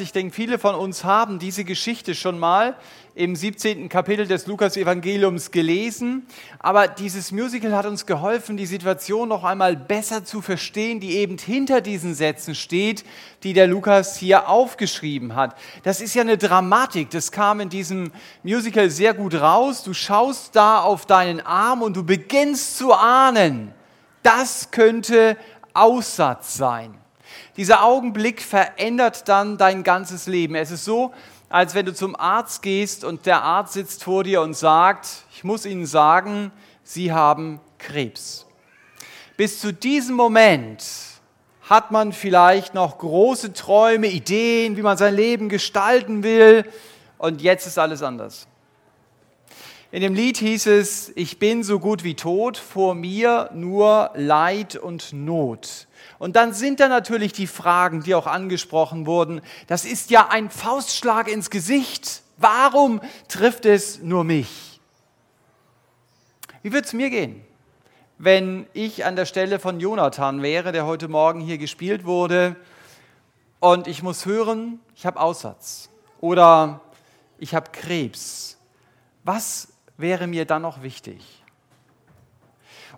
Ich denke, viele von uns haben diese Geschichte schon mal im 17. Kapitel des Lukas-Evangeliums gelesen. Aber dieses Musical hat uns geholfen, die Situation noch einmal besser zu verstehen, die eben hinter diesen Sätzen steht, die der Lukas hier aufgeschrieben hat. Das ist ja eine Dramatik. Das kam in diesem Musical sehr gut raus. Du schaust da auf deinen Arm und du beginnst zu ahnen, das könnte Aussatz sein. Dieser Augenblick verändert dann dein ganzes Leben. Es ist so, als wenn du zum Arzt gehst und der Arzt sitzt vor dir und sagt, ich muss Ihnen sagen, Sie haben Krebs. Bis zu diesem Moment hat man vielleicht noch große Träume, Ideen, wie man sein Leben gestalten will und jetzt ist alles anders. In dem Lied hieß es, ich bin so gut wie tot, vor mir nur Leid und Not. Und dann sind da natürlich die Fragen, die auch angesprochen wurden. Das ist ja ein Faustschlag ins Gesicht. Warum trifft es nur mich? Wie würde es mir gehen, wenn ich an der Stelle von Jonathan wäre, der heute Morgen hier gespielt wurde, und ich muss hören, ich habe Aussatz oder ich habe Krebs. Was wäre mir dann noch wichtig?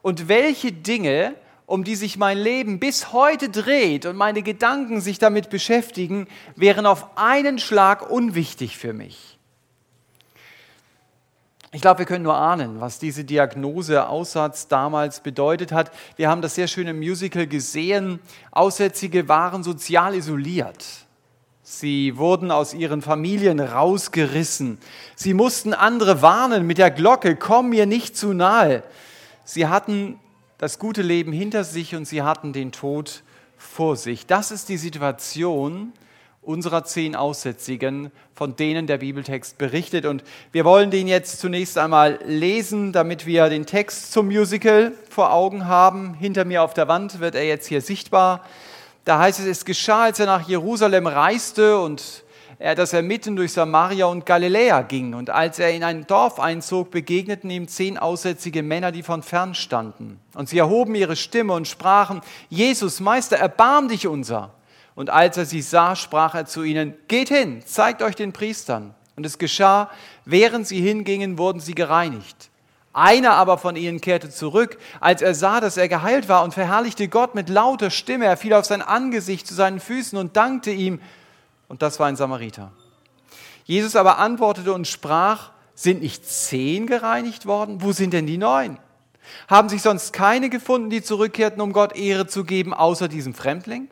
Und welche Dinge um die sich mein Leben bis heute dreht und meine Gedanken sich damit beschäftigen, wären auf einen Schlag unwichtig für mich. Ich glaube, wir können nur ahnen, was diese Diagnose Aussatz damals bedeutet hat. Wir haben das sehr schön im Musical gesehen. Aussätzige waren sozial isoliert. Sie wurden aus ihren Familien rausgerissen. Sie mussten andere warnen mit der Glocke, komm mir nicht zu nahe. Sie hatten das gute Leben hinter sich und sie hatten den Tod vor sich. Das ist die Situation unserer zehn Aussätzigen, von denen der Bibeltext berichtet. Und wir wollen den jetzt zunächst einmal lesen, damit wir den Text zum Musical vor Augen haben. Hinter mir auf der Wand wird er jetzt hier sichtbar. Da heißt es, es geschah, als er nach Jerusalem reiste und er, dass er mitten durch Samaria und Galiläa ging. Und als er in ein Dorf einzog, begegneten ihm zehn aussätzige Männer, die von fern standen. Und sie erhoben ihre Stimme und sprachen, Jesus, Meister, erbarm dich unser. Und als er sie sah, sprach er zu ihnen, geht hin, zeigt euch den Priestern. Und es geschah, während sie hingingen, wurden sie gereinigt. Einer aber von ihnen kehrte zurück, als er sah, dass er geheilt war und verherrlichte Gott mit lauter Stimme. Er fiel auf sein Angesicht zu seinen Füßen und dankte ihm und das war ein Samariter. Jesus aber antwortete und sprach, sind nicht zehn gereinigt worden? Wo sind denn die neun? Haben sich sonst keine gefunden, die zurückkehrten, um Gott Ehre zu geben, außer diesem Fremdling?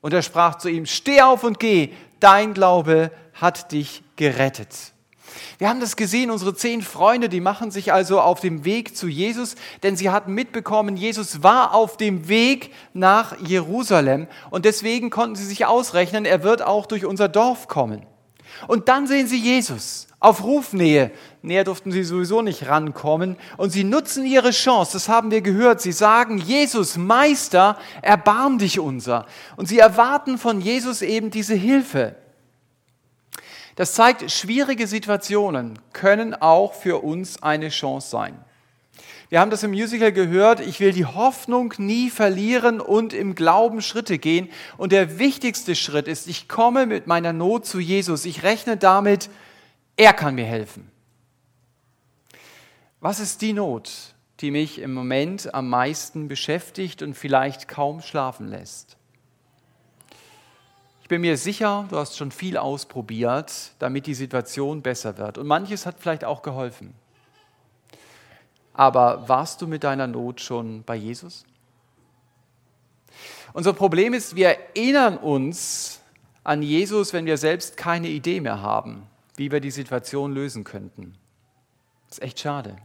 Und er sprach zu ihm, steh auf und geh, dein Glaube hat dich gerettet. Wir haben das gesehen, unsere zehn Freunde, die machen sich also auf dem Weg zu Jesus, denn sie hatten mitbekommen, Jesus war auf dem Weg nach Jerusalem und deswegen konnten sie sich ausrechnen, er wird auch durch unser Dorf kommen. Und dann sehen sie Jesus auf Rufnähe. Näher durften sie sowieso nicht rankommen. Und sie nutzen ihre Chance, das haben wir gehört. Sie sagen, Jesus, Meister, erbarm dich unser. Und sie erwarten von Jesus eben diese Hilfe. Das zeigt, schwierige Situationen können auch für uns eine Chance sein. Wir haben das im Musical gehört, ich will die Hoffnung nie verlieren und im Glauben Schritte gehen. Und der wichtigste Schritt ist, ich komme mit meiner Not zu Jesus. Ich rechne damit, er kann mir helfen. Was ist die Not, die mich im Moment am meisten beschäftigt und vielleicht kaum schlafen lässt? Ich bin mir sicher, du hast schon viel ausprobiert, damit die Situation besser wird. Und manches hat vielleicht auch geholfen. Aber warst du mit deiner Not schon bei Jesus? Unser Problem ist, wir erinnern uns an Jesus, wenn wir selbst keine Idee mehr haben, wie wir die Situation lösen könnten. Das ist echt schade.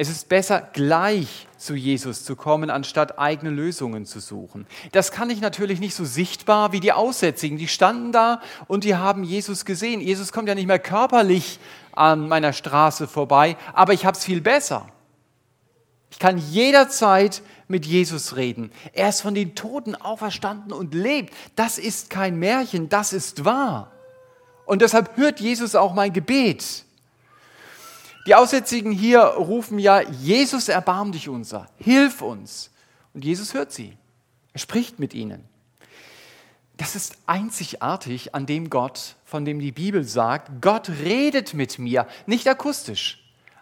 Es ist besser, gleich zu Jesus zu kommen, anstatt eigene Lösungen zu suchen. Das kann ich natürlich nicht so sichtbar wie die Aussätzigen. Die standen da und die haben Jesus gesehen. Jesus kommt ja nicht mehr körperlich an meiner Straße vorbei, aber ich habe es viel besser. Ich kann jederzeit mit Jesus reden. Er ist von den Toten auferstanden und lebt. Das ist kein Märchen, das ist wahr. Und deshalb hört Jesus auch mein Gebet. Die Aussätzigen hier rufen ja, Jesus erbarm dich unser, hilf uns. Und Jesus hört sie. Er spricht mit ihnen. Das ist einzigartig an dem Gott, von dem die Bibel sagt, Gott redet mit mir, nicht akustisch,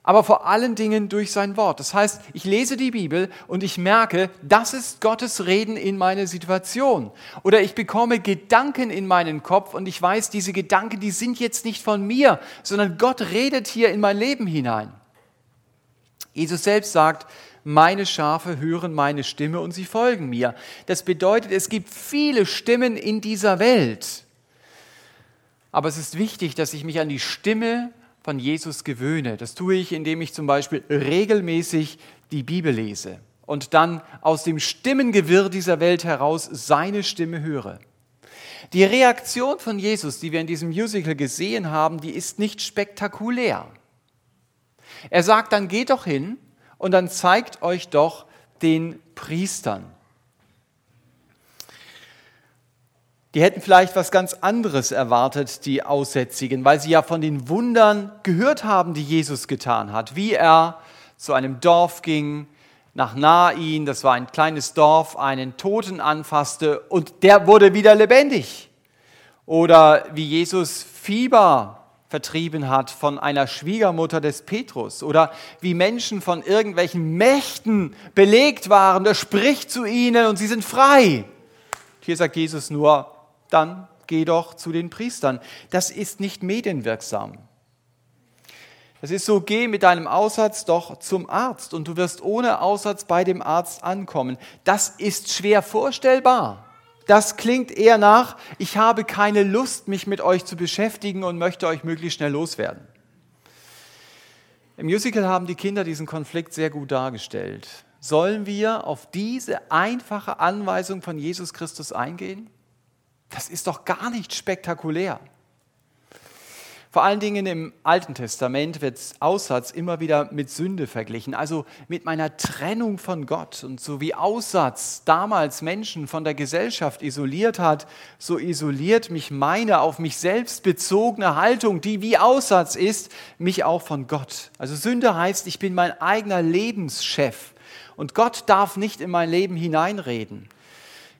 aber vor allen Dingen durch sein Wort. Das heißt, ich lese die Bibel und ich merke, das ist Gottes Reden in meine Situation. Oder ich bekomme Gedanken in meinen Kopf und ich weiß, diese Gedanken, die sind jetzt nicht von mir, sondern Gott redet hier in mein Leben hinein. Jesus selbst sagt, meine Schafe hören meine Stimme und sie folgen mir. Das bedeutet, es gibt viele Stimmen in dieser Welt. Aber es ist wichtig, dass ich mich an die Stimme von Jesus gewöhne. Das tue ich, indem ich zum Beispiel regelmäßig die Bibel lese und dann aus dem Stimmengewirr dieser Welt heraus seine Stimme höre. Die Reaktion von Jesus, die wir in diesem Musical gesehen haben, die ist nicht spektakulär. Er sagt dann, geht doch hin und dann zeigt euch doch den Priestern. Die hätten vielleicht was ganz anderes erwartet, die Aussätzigen, weil sie ja von den Wundern gehört haben, die Jesus getan hat. Wie er zu einem Dorf ging, nach Nain, das war ein kleines Dorf, einen Toten anfasste und der wurde wieder lebendig. Oder wie Jesus Fieber vertrieben hat von einer Schwiegermutter des Petrus oder wie Menschen von irgendwelchen Mächten belegt waren, der spricht zu ihnen und sie sind frei. Hier sagt Jesus nur, dann geh doch zu den Priestern. Das ist nicht medienwirksam. Das ist so, geh mit deinem Aussatz doch zum Arzt und du wirst ohne Aussatz bei dem Arzt ankommen. Das ist schwer vorstellbar das klingt eher nach, ich habe keine Lust, mich mit euch zu beschäftigen und möchte euch möglichst schnell loswerden. Im Musical haben die Kinder diesen Konflikt sehr gut dargestellt. Sollen wir auf diese einfache Anweisung von Jesus Christus eingehen? Das ist doch gar nicht spektakulär. Vor allen Dingen im Alten Testament wird Aussatz immer wieder mit Sünde verglichen, also mit meiner Trennung von Gott. Und so wie Aussatz damals Menschen von der Gesellschaft isoliert hat, so isoliert mich meine auf mich selbst bezogene Haltung, die wie Aussatz ist, mich auch von Gott. Also Sünde heißt, ich bin mein eigener Lebenschef und Gott darf nicht in mein Leben hineinreden.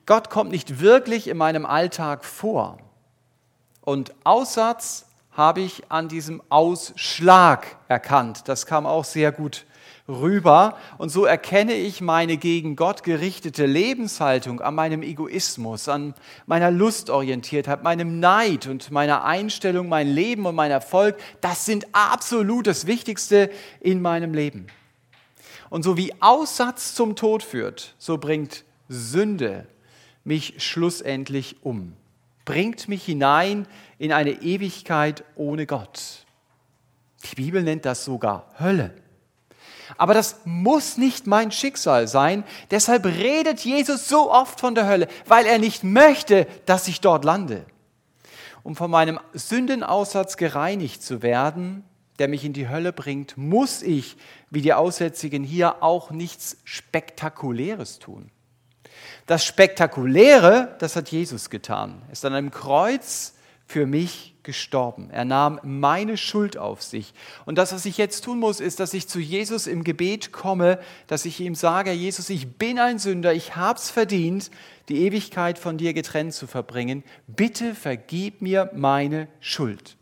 Gott kommt nicht wirklich in meinem Alltag vor. Und Aussatz habe ich an diesem Ausschlag erkannt. Das kam auch sehr gut rüber. Und so erkenne ich meine gegen Gott gerichtete Lebenshaltung an meinem Egoismus, an meiner Lustorientiertheit, meinem Neid und meiner Einstellung, mein Leben und mein Erfolg. Das sind absolut das Wichtigste in meinem Leben. Und so wie Aussatz zum Tod führt, so bringt Sünde mich schlussendlich um bringt mich hinein in eine Ewigkeit ohne Gott. Die Bibel nennt das sogar Hölle. Aber das muss nicht mein Schicksal sein. Deshalb redet Jesus so oft von der Hölle, weil er nicht möchte, dass ich dort lande. Um von meinem Sündenaussatz gereinigt zu werden, der mich in die Hölle bringt, muss ich, wie die Aussätzigen hier, auch nichts Spektakuläres tun. Das Spektakuläre, das hat Jesus getan. Er ist an einem Kreuz für mich gestorben. Er nahm meine Schuld auf sich. Und das, was ich jetzt tun muss, ist, dass ich zu Jesus im Gebet komme, dass ich ihm sage, Jesus, ich bin ein Sünder, ich habe es verdient, die Ewigkeit von dir getrennt zu verbringen. Bitte vergib mir meine Schuld.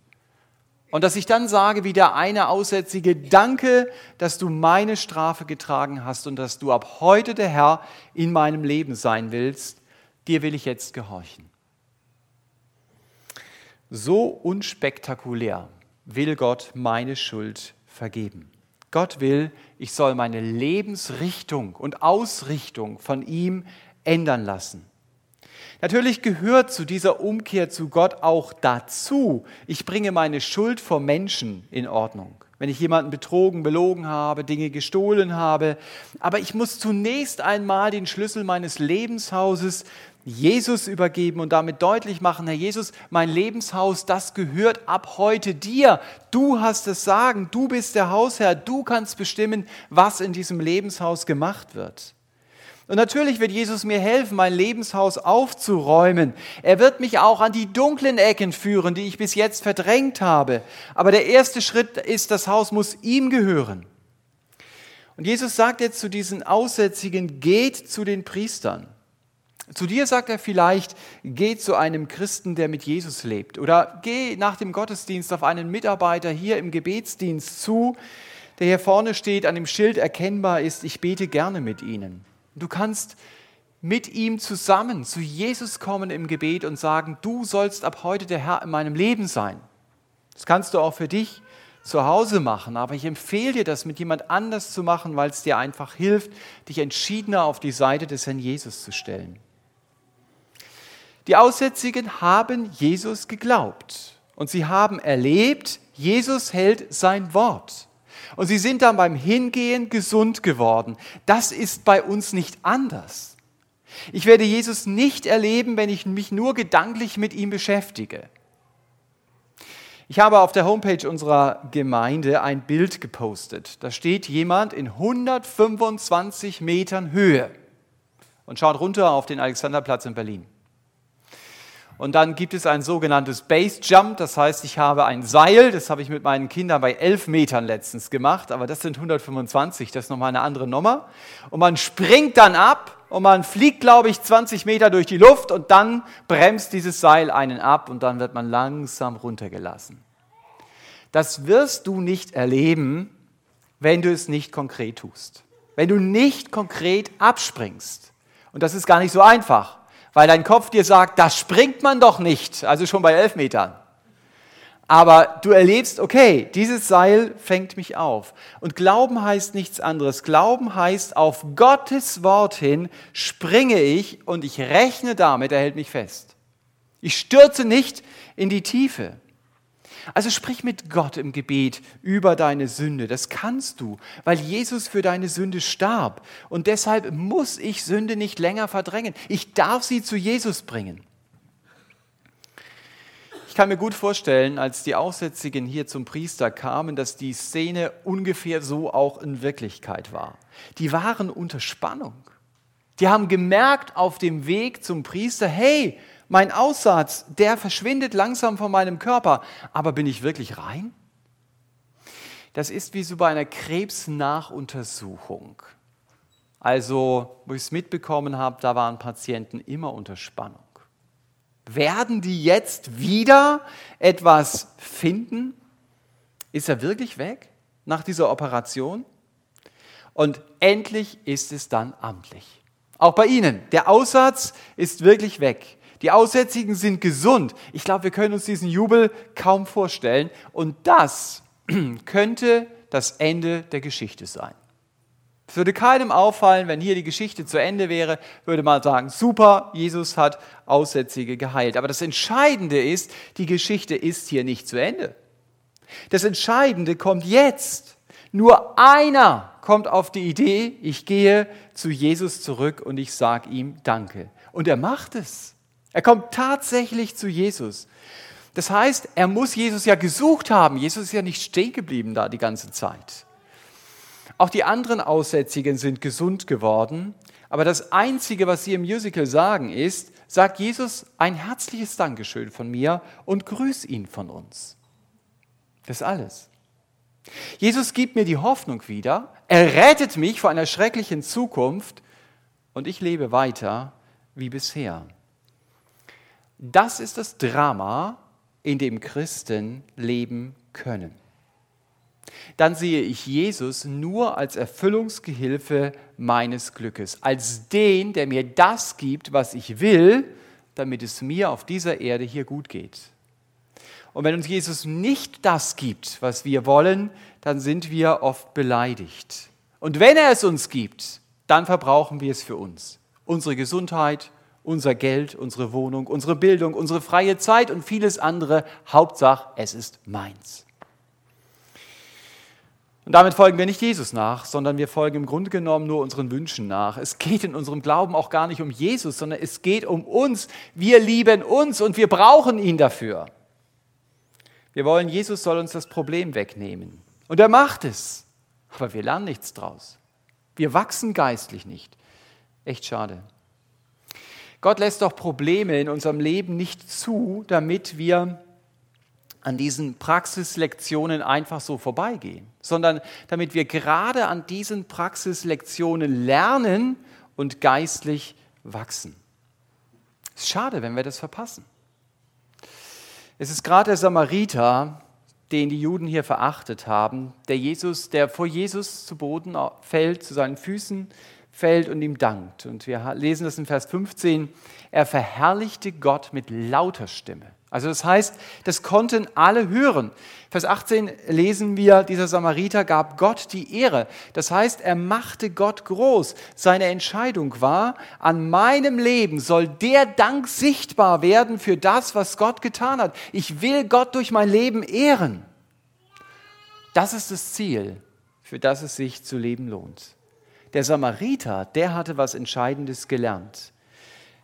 Und dass ich dann sage, wie der eine Aussätzige, danke, dass du meine Strafe getragen hast und dass du ab heute der Herr in meinem Leben sein willst, dir will ich jetzt gehorchen. So unspektakulär will Gott meine Schuld vergeben. Gott will, ich soll meine Lebensrichtung und Ausrichtung von ihm ändern lassen. Natürlich gehört zu dieser Umkehr zu Gott auch dazu, ich bringe meine Schuld vor Menschen in Ordnung. Wenn ich jemanden betrogen, belogen habe, Dinge gestohlen habe. Aber ich muss zunächst einmal den Schlüssel meines Lebenshauses Jesus übergeben und damit deutlich machen, Herr Jesus, mein Lebenshaus, das gehört ab heute dir. Du hast das Sagen, du bist der Hausherr, du kannst bestimmen, was in diesem Lebenshaus gemacht wird. Und natürlich wird Jesus mir helfen, mein Lebenshaus aufzuräumen. Er wird mich auch an die dunklen Ecken führen, die ich bis jetzt verdrängt habe. Aber der erste Schritt ist, das Haus muss ihm gehören. Und Jesus sagt jetzt zu diesen Aussätzigen, geht zu den Priestern. Zu dir sagt er vielleicht, geh zu einem Christen, der mit Jesus lebt. Oder geh nach dem Gottesdienst auf einen Mitarbeiter hier im Gebetsdienst zu, der hier vorne steht, an dem Schild erkennbar ist, ich bete gerne mit Ihnen. Du kannst mit ihm zusammen zu Jesus kommen im Gebet und sagen, du sollst ab heute der Herr in meinem Leben sein. Das kannst du auch für dich zu Hause machen, aber ich empfehle dir, das mit jemand anders zu machen, weil es dir einfach hilft, dich entschiedener auf die Seite des Herrn Jesus zu stellen. Die Aussätzigen haben Jesus geglaubt und sie haben erlebt, Jesus hält sein Wort. Und sie sind dann beim Hingehen gesund geworden. Das ist bei uns nicht anders. Ich werde Jesus nicht erleben, wenn ich mich nur gedanklich mit ihm beschäftige. Ich habe auf der Homepage unserer Gemeinde ein Bild gepostet. Da steht jemand in 125 Metern Höhe und schaut runter auf den Alexanderplatz in Berlin. Und dann gibt es ein sogenanntes Base Jump, das heißt, ich habe ein Seil, das habe ich mit meinen Kindern bei 11 Metern letztens gemacht, aber das sind 125, das ist nochmal eine andere Nummer. Und man springt dann ab und man fliegt, glaube ich, 20 Meter durch die Luft und dann bremst dieses Seil einen ab und dann wird man langsam runtergelassen. Das wirst du nicht erleben, wenn du es nicht konkret tust. Wenn du nicht konkret abspringst. Und das ist gar nicht so einfach weil dein Kopf dir sagt, das springt man doch nicht, also schon bei elf Metern. Aber du erlebst, okay, dieses Seil fängt mich auf. Und Glauben heißt nichts anderes. Glauben heißt, auf Gottes Wort hin springe ich und ich rechne damit, er hält mich fest. Ich stürze nicht in die Tiefe. Also sprich mit Gott im Gebet über deine Sünde. Das kannst du, weil Jesus für deine Sünde starb. Und deshalb muss ich Sünde nicht länger verdrängen. Ich darf sie zu Jesus bringen. Ich kann mir gut vorstellen, als die Aussätzigen hier zum Priester kamen, dass die Szene ungefähr so auch in Wirklichkeit war. Die waren unter Spannung. Die haben gemerkt auf dem Weg zum Priester, hey, mein Aussatz, der verschwindet langsam von meinem Körper. Aber bin ich wirklich rein? Das ist wie so bei einer Krebsnachuntersuchung. Also, wo ich es mitbekommen habe, da waren Patienten immer unter Spannung. Werden die jetzt wieder etwas finden? Ist er wirklich weg nach dieser Operation? Und endlich ist es dann amtlich. Auch bei Ihnen. Der Aussatz ist wirklich weg. Die Aussätzigen sind gesund. Ich glaube, wir können uns diesen Jubel kaum vorstellen. Und das könnte das Ende der Geschichte sein. Es würde keinem auffallen, wenn hier die Geschichte zu Ende wäre, würde man sagen, super, Jesus hat Aussätzige geheilt. Aber das Entscheidende ist, die Geschichte ist hier nicht zu Ende. Das Entscheidende kommt jetzt. Nur einer kommt auf die Idee, ich gehe zu Jesus zurück und ich sage ihm Danke. Und er macht es. Er kommt tatsächlich zu Jesus. Das heißt, er muss Jesus ja gesucht haben. Jesus ist ja nicht stehen geblieben da die ganze Zeit. Auch die anderen Aussätzigen sind gesund geworden. Aber das Einzige, was sie im Musical sagen, ist, sagt Jesus ein herzliches Dankeschön von mir und grüß ihn von uns. Das ist alles. Jesus gibt mir die Hoffnung wieder. Er rettet mich vor einer schrecklichen Zukunft und ich lebe weiter wie bisher. Das ist das Drama, in dem Christen leben können. Dann sehe ich Jesus nur als Erfüllungsgehilfe meines Glückes, als den, der mir das gibt, was ich will, damit es mir auf dieser Erde hier gut geht. Und wenn uns Jesus nicht das gibt, was wir wollen, dann sind wir oft beleidigt. Und wenn er es uns gibt, dann verbrauchen wir es für uns. Unsere Gesundheit, unser Geld, unsere Wohnung, unsere Bildung, unsere freie Zeit und vieles andere. Hauptsache, es ist meins. Und damit folgen wir nicht Jesus nach, sondern wir folgen im Grunde genommen nur unseren Wünschen nach. Es geht in unserem Glauben auch gar nicht um Jesus, sondern es geht um uns. Wir lieben uns und wir brauchen ihn dafür. Wir wollen, Jesus soll uns das Problem wegnehmen. Und er macht es. Aber wir lernen nichts draus. Wir wachsen geistlich nicht. Echt schade. Gott lässt doch Probleme in unserem Leben nicht zu, damit wir an diesen Praxislektionen einfach so vorbeigehen, sondern damit wir gerade an diesen Praxislektionen lernen und geistlich wachsen. Es ist schade, wenn wir das verpassen. Es ist gerade der Samariter, den die Juden hier verachtet haben, der Jesus, der vor Jesus zu Boden fällt, zu seinen Füßen fällt und ihm dankt. Und wir lesen das in Vers 15. Er verherrlichte Gott mit lauter Stimme. Also das heißt, das konnten alle hören. Vers 18 lesen wir, dieser Samariter gab Gott die Ehre. Das heißt, er machte Gott groß. Seine Entscheidung war, an meinem Leben soll der Dank sichtbar werden für das, was Gott getan hat. Ich will Gott durch mein Leben ehren. Das ist das Ziel, für das es sich zu leben lohnt. Der Samariter, der hatte was Entscheidendes gelernt.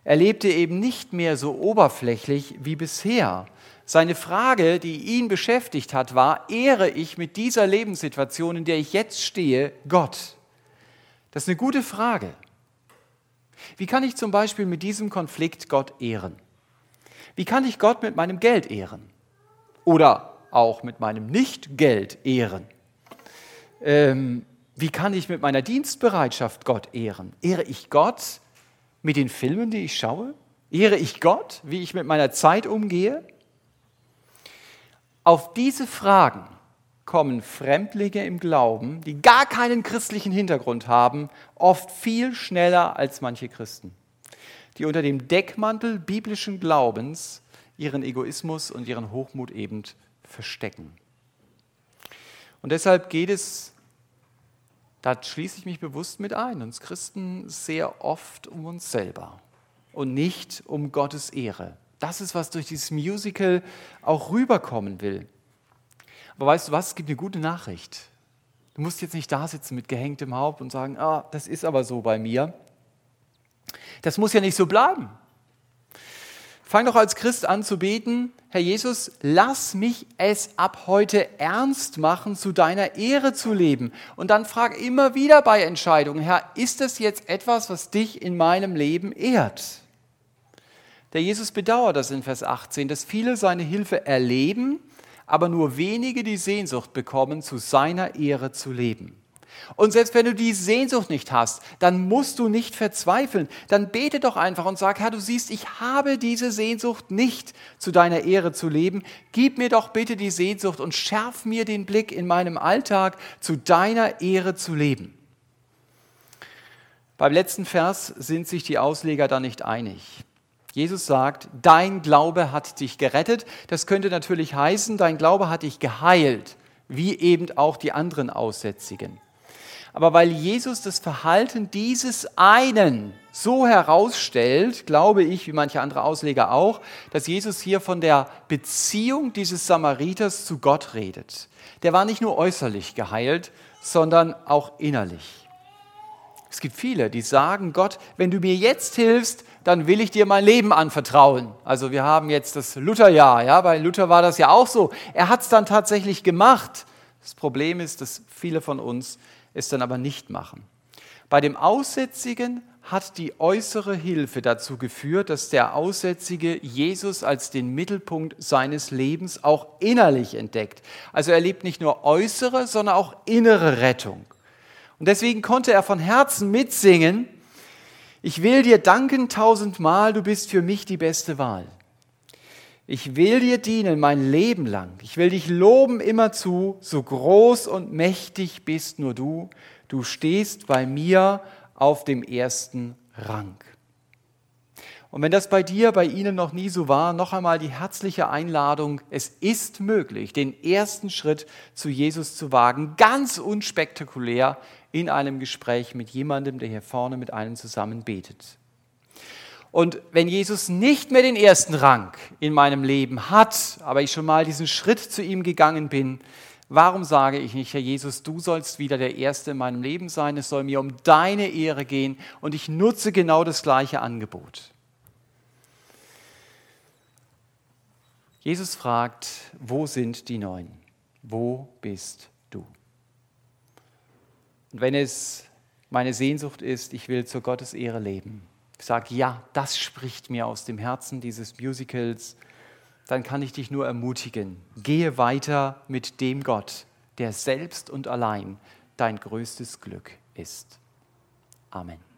Er lebte eben nicht mehr so oberflächlich wie bisher. Seine Frage, die ihn beschäftigt hat, war, ehre ich mit dieser Lebenssituation, in der ich jetzt stehe, Gott? Das ist eine gute Frage. Wie kann ich zum Beispiel mit diesem Konflikt Gott ehren? Wie kann ich Gott mit meinem Geld ehren? Oder auch mit meinem Nicht-Geld ehren? Ähm, wie kann ich mit meiner Dienstbereitschaft Gott ehren? Ehre ich Gott mit den Filmen, die ich schaue? Ehre ich Gott, wie ich mit meiner Zeit umgehe? Auf diese Fragen kommen Fremdlinge im Glauben, die gar keinen christlichen Hintergrund haben, oft viel schneller als manche Christen, die unter dem Deckmantel biblischen Glaubens ihren Egoismus und ihren Hochmut eben verstecken. Und deshalb geht es da schließe ich mich bewusst mit ein, uns Christen sehr oft um uns selber und nicht um Gottes Ehre. Das ist, was durch dieses Musical auch rüberkommen will. Aber weißt du was, es gibt eine gute Nachricht. Du musst jetzt nicht da sitzen mit gehängtem Haupt und sagen, ah, das ist aber so bei mir. Das muss ja nicht so bleiben. Fang doch als Christ an zu beten, Herr Jesus, lass mich es ab heute ernst machen, zu deiner Ehre zu leben. Und dann frag immer wieder bei Entscheidungen, Herr, ist das jetzt etwas, was dich in meinem Leben ehrt? Der Jesus bedauert das in Vers 18, dass viele seine Hilfe erleben, aber nur wenige die Sehnsucht bekommen, zu seiner Ehre zu leben. Und selbst wenn du die Sehnsucht nicht hast, dann musst du nicht verzweifeln. Dann bete doch einfach und sag, Herr, du siehst, ich habe diese Sehnsucht nicht, zu deiner Ehre zu leben. Gib mir doch bitte die Sehnsucht und schärf mir den Blick in meinem Alltag, zu deiner Ehre zu leben. Beim letzten Vers sind sich die Ausleger da nicht einig. Jesus sagt, dein Glaube hat dich gerettet. Das könnte natürlich heißen, dein Glaube hat dich geheilt, wie eben auch die anderen Aussätzigen. Aber weil Jesus das Verhalten dieses einen so herausstellt, glaube ich, wie manche andere Ausleger auch, dass Jesus hier von der Beziehung dieses Samariters zu Gott redet. Der war nicht nur äußerlich geheilt, sondern auch innerlich. Es gibt viele, die sagen, Gott, wenn du mir jetzt hilfst, dann will ich dir mein Leben anvertrauen. Also wir haben jetzt das Lutherjahr, ja, bei Luther war das ja auch so. Er hat es dann tatsächlich gemacht. Das Problem ist, dass viele von uns es dann aber nicht machen. Bei dem Aussätzigen hat die äußere Hilfe dazu geführt, dass der Aussätzige Jesus als den Mittelpunkt seines Lebens auch innerlich entdeckt. Also er lebt nicht nur äußere, sondern auch innere Rettung. Und deswegen konnte er von Herzen mitsingen, ich will dir danken tausendmal, du bist für mich die beste Wahl. Ich will dir dienen mein Leben lang. Ich will dich loben immerzu, so groß und mächtig bist nur du. Du stehst bei mir auf dem ersten Rang. Und wenn das bei dir, bei Ihnen noch nie so war, noch einmal die herzliche Einladung, es ist möglich, den ersten Schritt zu Jesus zu wagen, ganz unspektakulär in einem Gespräch mit jemandem, der hier vorne mit einem zusammen betet. Und wenn Jesus nicht mehr den ersten Rang in meinem Leben hat, aber ich schon mal diesen Schritt zu ihm gegangen bin, warum sage ich nicht, Herr Jesus, du sollst wieder der Erste in meinem Leben sein, es soll mir um deine Ehre gehen und ich nutze genau das gleiche Angebot. Jesus fragt, wo sind die Neun? Wo bist du? Und wenn es meine Sehnsucht ist, ich will zur Gottes Ehre leben, sage, ja, das spricht mir aus dem Herzen dieses Musicals, dann kann ich dich nur ermutigen. Gehe weiter mit dem Gott, der selbst und allein dein größtes Glück ist. Amen.